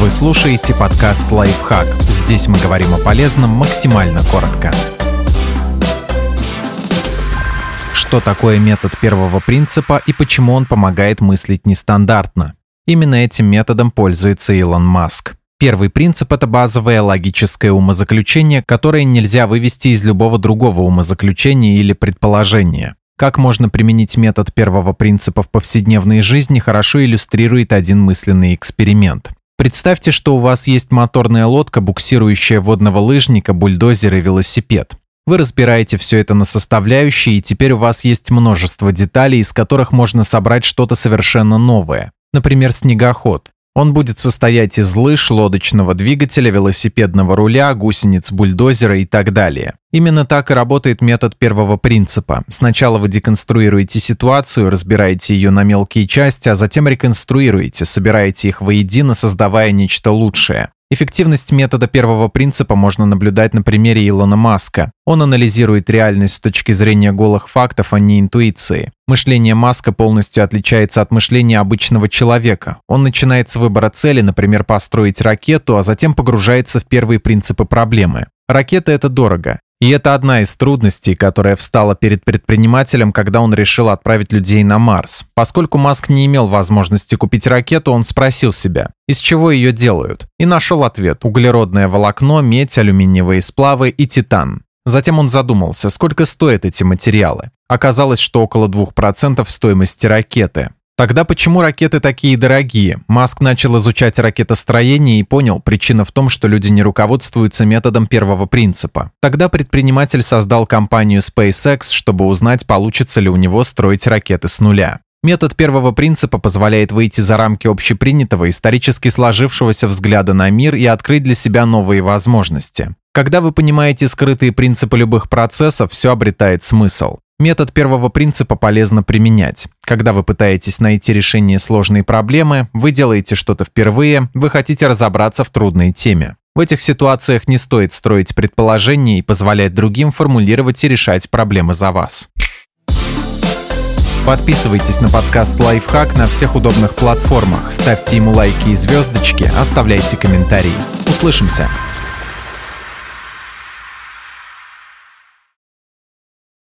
Вы слушаете подкаст «Лайфхак». Здесь мы говорим о полезном максимально коротко. Что такое метод первого принципа и почему он помогает мыслить нестандартно? Именно этим методом пользуется Илон Маск. Первый принцип – это базовое логическое умозаключение, которое нельзя вывести из любого другого умозаключения или предположения. Как можно применить метод первого принципа в повседневной жизни, хорошо иллюстрирует один мысленный эксперимент. Представьте, что у вас есть моторная лодка, буксирующая водного лыжника, бульдозер и велосипед. Вы разбираете все это на составляющие, и теперь у вас есть множество деталей, из которых можно собрать что-то совершенно новое. Например, снегоход. Он будет состоять из лыж, лодочного двигателя, велосипедного руля, гусениц бульдозера и так далее. Именно так и работает метод первого принципа. Сначала вы деконструируете ситуацию, разбираете ее на мелкие части, а затем реконструируете, собираете их воедино, создавая нечто лучшее. Эффективность метода первого принципа можно наблюдать на примере Илона Маска. Он анализирует реальность с точки зрения голых фактов, а не интуиции. Мышление Маска полностью отличается от мышления обычного человека. Он начинает с выбора цели, например, построить ракету, а затем погружается в первые принципы проблемы. Ракета – это дорого. И это одна из трудностей, которая встала перед предпринимателем, когда он решил отправить людей на Марс. Поскольку Маск не имел возможности купить ракету, он спросил себя, из чего ее делают, и нашел ответ – углеродное волокно, медь, алюминиевые сплавы и титан. Затем он задумался, сколько стоят эти материалы. Оказалось, что около 2% стоимости ракеты. Тогда почему ракеты такие дорогие? Маск начал изучать ракетостроение и понял, причина в том, что люди не руководствуются методом первого принципа. Тогда предприниматель создал компанию SpaceX, чтобы узнать, получится ли у него строить ракеты с нуля. Метод первого принципа позволяет выйти за рамки общепринятого, исторически сложившегося взгляда на мир и открыть для себя новые возможности. Когда вы понимаете скрытые принципы любых процессов, все обретает смысл. Метод первого принципа полезно применять. Когда вы пытаетесь найти решение сложной проблемы, вы делаете что-то впервые, вы хотите разобраться в трудной теме. В этих ситуациях не стоит строить предположения и позволять другим формулировать и решать проблемы за вас. Подписывайтесь на подкаст «Лайфхак» на всех удобных платформах, ставьте ему лайки и звездочки, оставляйте комментарии. Услышимся!